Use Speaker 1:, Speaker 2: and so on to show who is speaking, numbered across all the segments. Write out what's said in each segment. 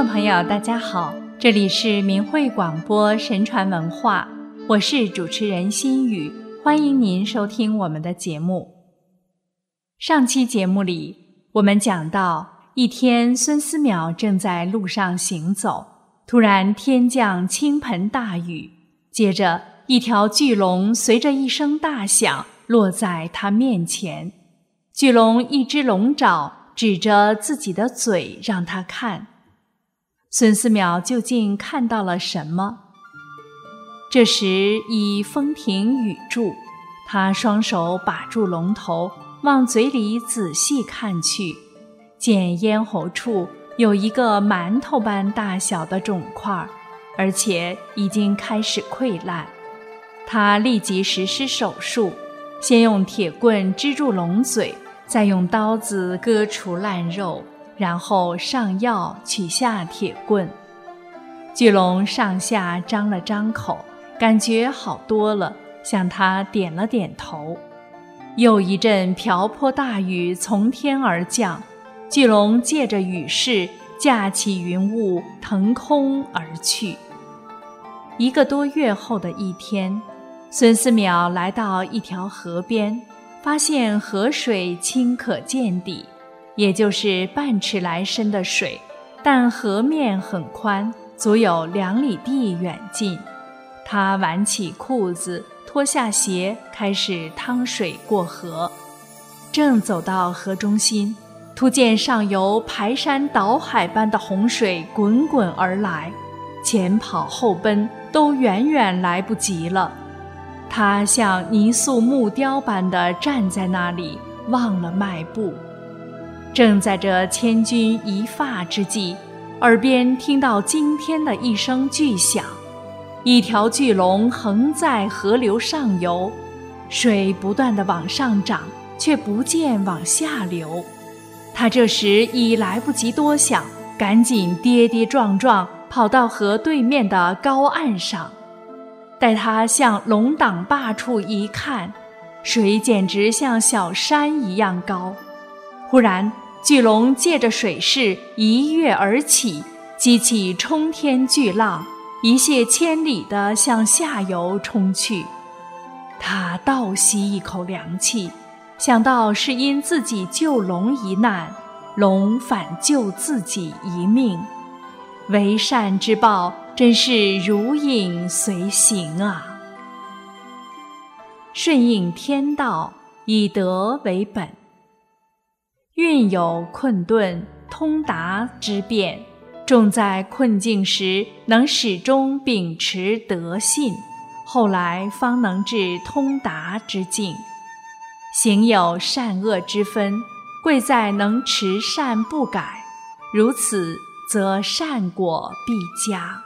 Speaker 1: 众朋友，大家好，这里是明慧广播神传文化，我是主持人心雨，欢迎您收听我们的节目。上期节目里，我们讲到一天，孙思邈正在路上行走，突然天降倾盆大雨，接着一条巨龙随着一声大响落在他面前，巨龙一只龙爪指着自己的嘴让他看。孙思邈究竟看到了什么？这时已风停雨住，他双手把住龙头，往嘴里仔细看去，见咽喉处有一个馒头般大小的肿块，而且已经开始溃烂。他立即实施手术，先用铁棍支住龙嘴，再用刀子割除烂肉。然后上药取下铁棍，巨龙上下张了张口，感觉好多了，向他点了点头。又一阵瓢泼大雨从天而降，巨龙借着雨势架起云雾腾空而去。一个多月后的一天，孙思邈来到一条河边，发现河水清可见底。也就是半尺来深的水，但河面很宽，足有两里地远近。他挽起裤子，脱下鞋，开始趟水过河。正走到河中心，突见上游排山倒海般的洪水滚滚而来，前跑后奔都远远来不及了。他像泥塑木雕般的站在那里，忘了迈步。正在这千钧一发之际，耳边听到惊天的一声巨响，一条巨龙横在河流上游，水不断的往上涨，却不见往下流。他这时已来不及多想，赶紧跌跌撞撞跑到河对面的高岸上。待他向龙挡坝处一看，水简直像小山一样高。忽然，巨龙借着水势一跃而起，激起冲天巨浪，一泻千里地向下游冲去。他倒吸一口凉气，想到是因自己救龙一难，龙反救自己一命，为善之报真是如影随形啊！顺应天道，以德为本。运有困顿通达之变，重在困境时能始终秉持德信，后来方能至通达之境。行有善恶之分，贵在能持善不改，如此则善果必佳。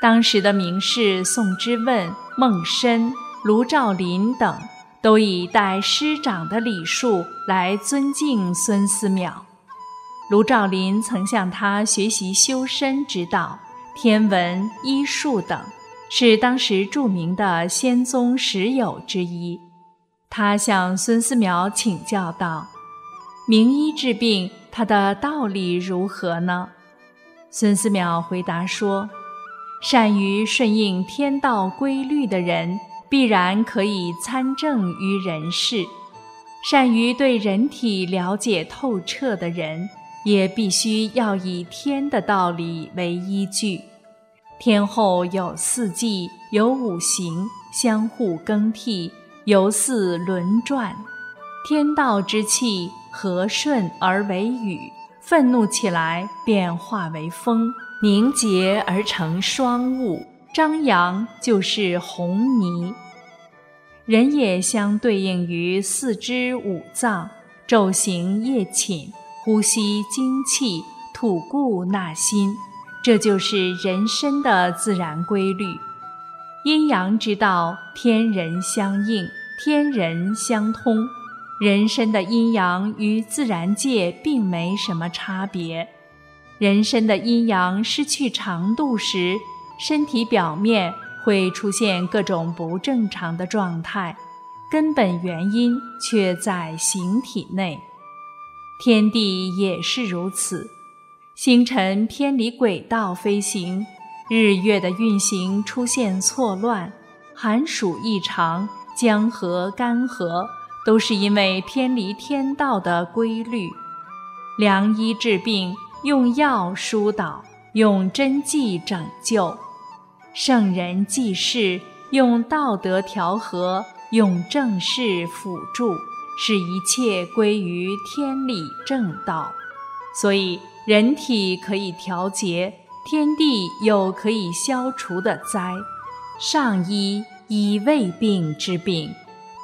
Speaker 1: 当时的名士宋之问、孟申、卢照邻等。都以代师长的礼数来尊敬孙思邈。卢照邻曾向他学习修身之道、天文、医术等，是当时著名的仙宗十友之一。他向孙思邈请教道：“名医治病，他的道理如何呢？”孙思邈回答说：“善于顺应天道规律的人。”必然可以参政于人事，善于对人体了解透彻的人，也必须要以天的道理为依据。天后有四季，有五行，相互更替，由四轮转。天道之气和顺而为雨，愤怒起来便化为风，凝结而成霜雾。张扬就是红泥，人也相对应于四肢五脏，昼行夜寝，呼吸精气，吐故纳新，这就是人身的自然规律。阴阳之道，天人相应，天人相通，人身的阴阳与自然界并没什么差别。人身的阴阳失去长度时，身体表面会出现各种不正常的状态，根本原因却在形体内。天地也是如此，星辰偏离轨道飞行，日月的运行出现错乱，寒暑异常，江河干涸，都是因为偏离天道的规律。良医治病，用药疏导，用针剂拯救；圣人济世，用道德调和，用正事辅助。使一切归于天理正道，所以人体可以调节，天地又可以消除的灾。上医医未病之病，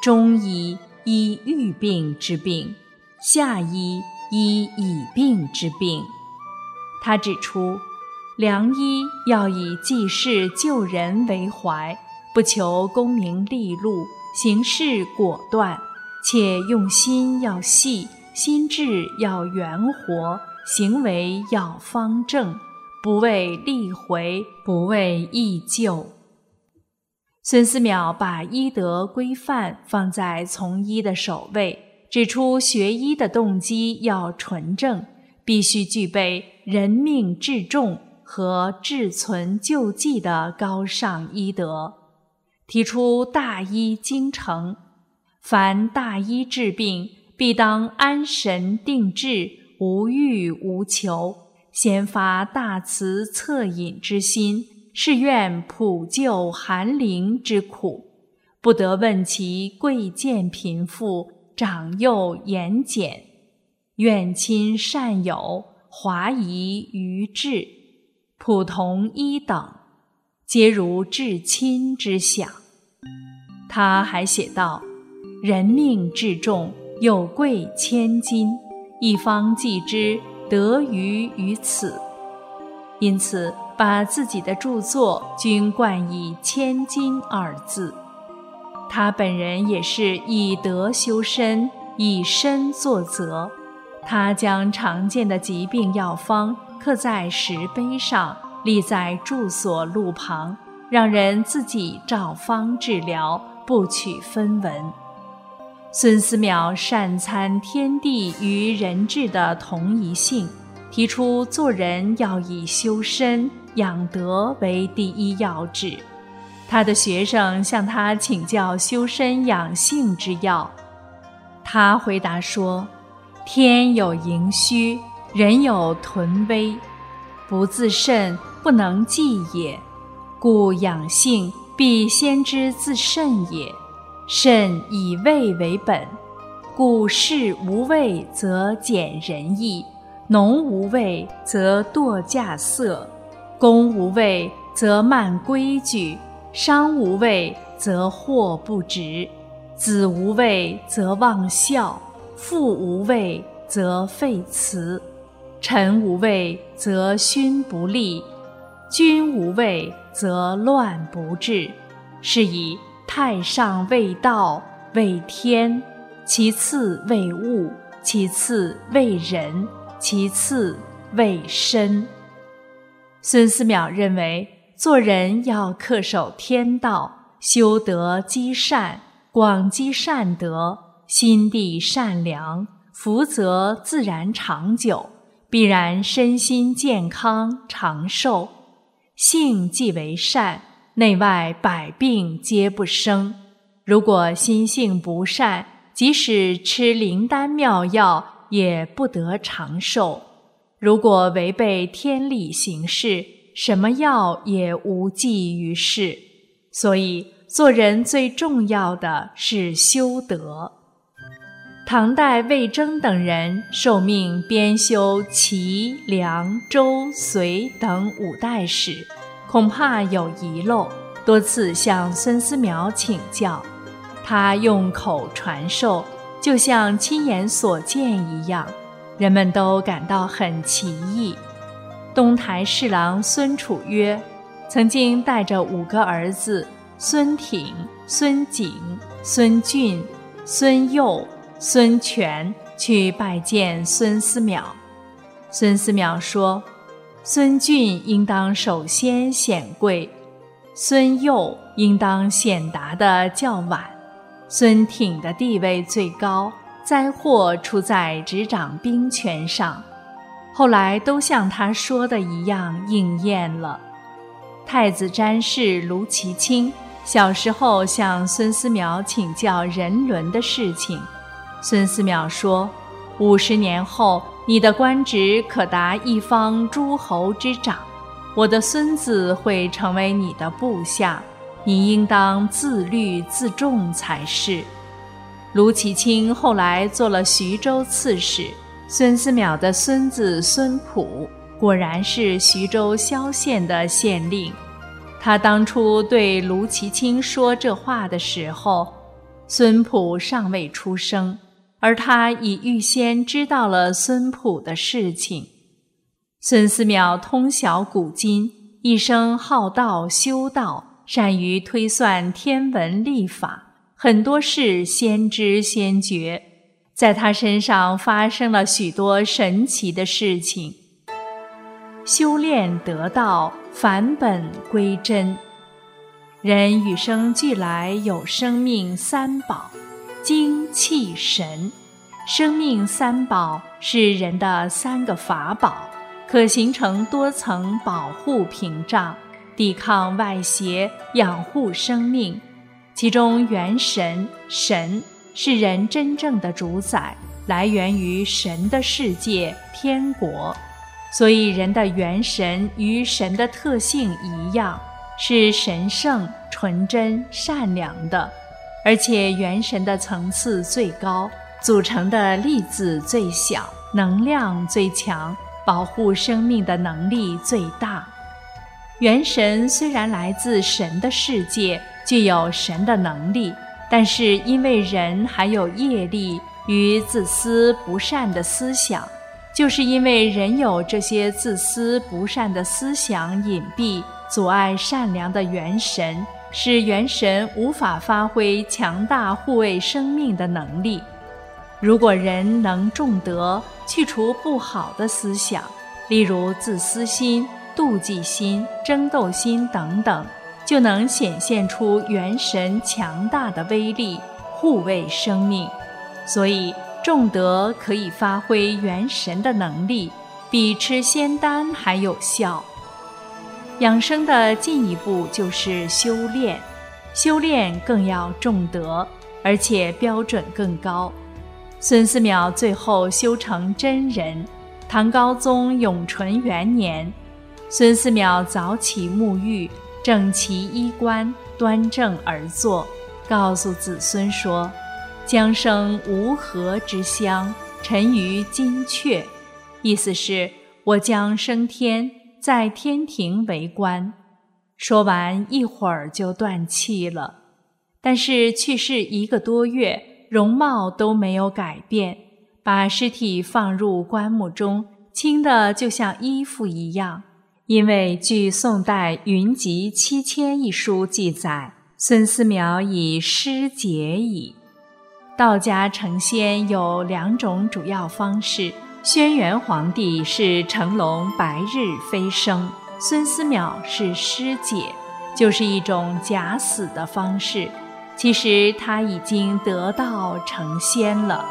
Speaker 1: 中医医欲病之病，下医医已病之病。他指出，良医要以济世救人为怀，不求功名利禄，行事果断。且用心要细，心智要圆活，行为要方正，不为利回，不为益救。孙思邈把医德规范放在从医的首位，指出学医的动机要纯正，必须具备人命至重和志存救济的高尚医德，提出大医精诚。凡大医治病，必当安神定志，无欲无求，先发大慈恻隐之心，是愿普救寒灵之苦，不得问其贵贱贫富、长幼严简，远亲善友、华夷愚智、普同一等，皆如至亲之想。他还写道。人命至重，有贵千金，一方济之，得于于此。因此，把自己的著作均冠以“千金”二字。他本人也是以德修身，以身作则。他将常见的疾病药方刻在石碑上，立在住所路旁，让人自己照方治疗，不取分文。孙思邈善参天地与人治的同一性，提出做人要以修身养德为第一要旨。他的学生向他请教修身养性之要，他回答说：“天有盈虚，人有屯微，不自慎，不能济也。故养性必先知自慎也。”肾以味为本，故事无味则减仁义，农无味则惰稼色，工无味则慢规矩，商无味则祸不直，子无味则忘孝，父无味则废慈，臣无畏则勋不立，君无畏则乱不治。是以。太上为道，为天；其次为物，其次为人，其次为身。孙思邈认为，做人要恪守天道，修德积善，广积善德，心地善良，福泽自然长久，必然身心健康长寿。性即为善。内外百病皆不生。如果心性不善，即使吃灵丹妙药，也不得长寿。如果违背天理行事，什么药也无济于事。所以，做人最重要的是修德。唐代魏征等人受命编修齐、梁、周、隋等五代史。恐怕有遗漏，多次向孙思邈请教，他用口传授，就像亲眼所见一样，人们都感到很奇异。东台侍郎孙楚曰曾经带着五个儿子孙挺、孙景、孙俊、孙佑、孙权去拜见孙思邈，孙思邈说。孙俊应当首先显贵，孙佑应当显达的较晚，孙挺的地位最高。灾祸出在执掌兵权上，后来都像他说的一样应验了。太子詹事卢其清小时候向孙思邈请教人伦的事情，孙思邈说：“五十年后，你的官职可达一方诸侯之长，我的孙子会成为你的部下，你应当自律自重才是。”卢其清后来做了徐州刺史。孙思邈的孙子孙普果然是徐州萧县的县令。他当初对卢其清说这话的时候，孙普尚未出生，而他已预先知道了孙普的事情。孙思邈通晓古今，一生好道修道，善于推算天文历法，很多事先知先觉。在他身上发生了许多神奇的事情。修炼得道，返本归真。人与生俱来有生命三宝：精气神。生命三宝是人的三个法宝，可形成多层保护屏障，抵抗外邪，养护生命。其中元神神。是人真正的主宰，来源于神的世界天国，所以人的元神与神的特性一样，是神圣、纯真、善良的，而且元神的层次最高，组成的粒子最小，能量最强，保护生命的能力最大。元神虽然来自神的世界，具有神的能力。但是，因为人还有业力与自私不善的思想，就是因为人有这些自私不善的思想隐蔽，阻碍善良的元神，使元神无法发挥强大护卫生命的能力。如果人能重德，去除不好的思想，例如自私心、妒忌心、争斗心等等。就能显现出元神强大的威力，护卫生命。所以，重德可以发挥元神的能力，比吃仙丹还有效。养生的进一步就是修炼，修炼更要重德，而且标准更高。孙思邈最后修成真人。唐高宗永淳元年，孙思邈早起沐浴。整齐衣冠，端正而坐，告诉子孙说：“将生无禾之乡，沉于金阙。”意思是，我将升天，在天庭为官。说完，一会儿就断气了。但是去世一个多月，容貌都没有改变。把尸体放入棺木中，轻的就像衣服一样。因为据宋代《云集七千》一书记载，孙思邈已失节矣。道家成仙有两种主要方式：轩辕皇帝是成龙白日飞升，孙思邈是师姐，就是一种假死的方式。其实他已经得道成仙了。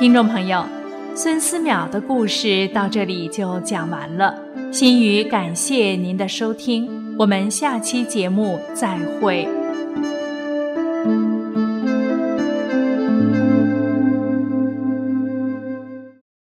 Speaker 1: 听众朋友，孙思邈的故事到这里就讲完了。心语感谢您的收听，我们下期节目再会。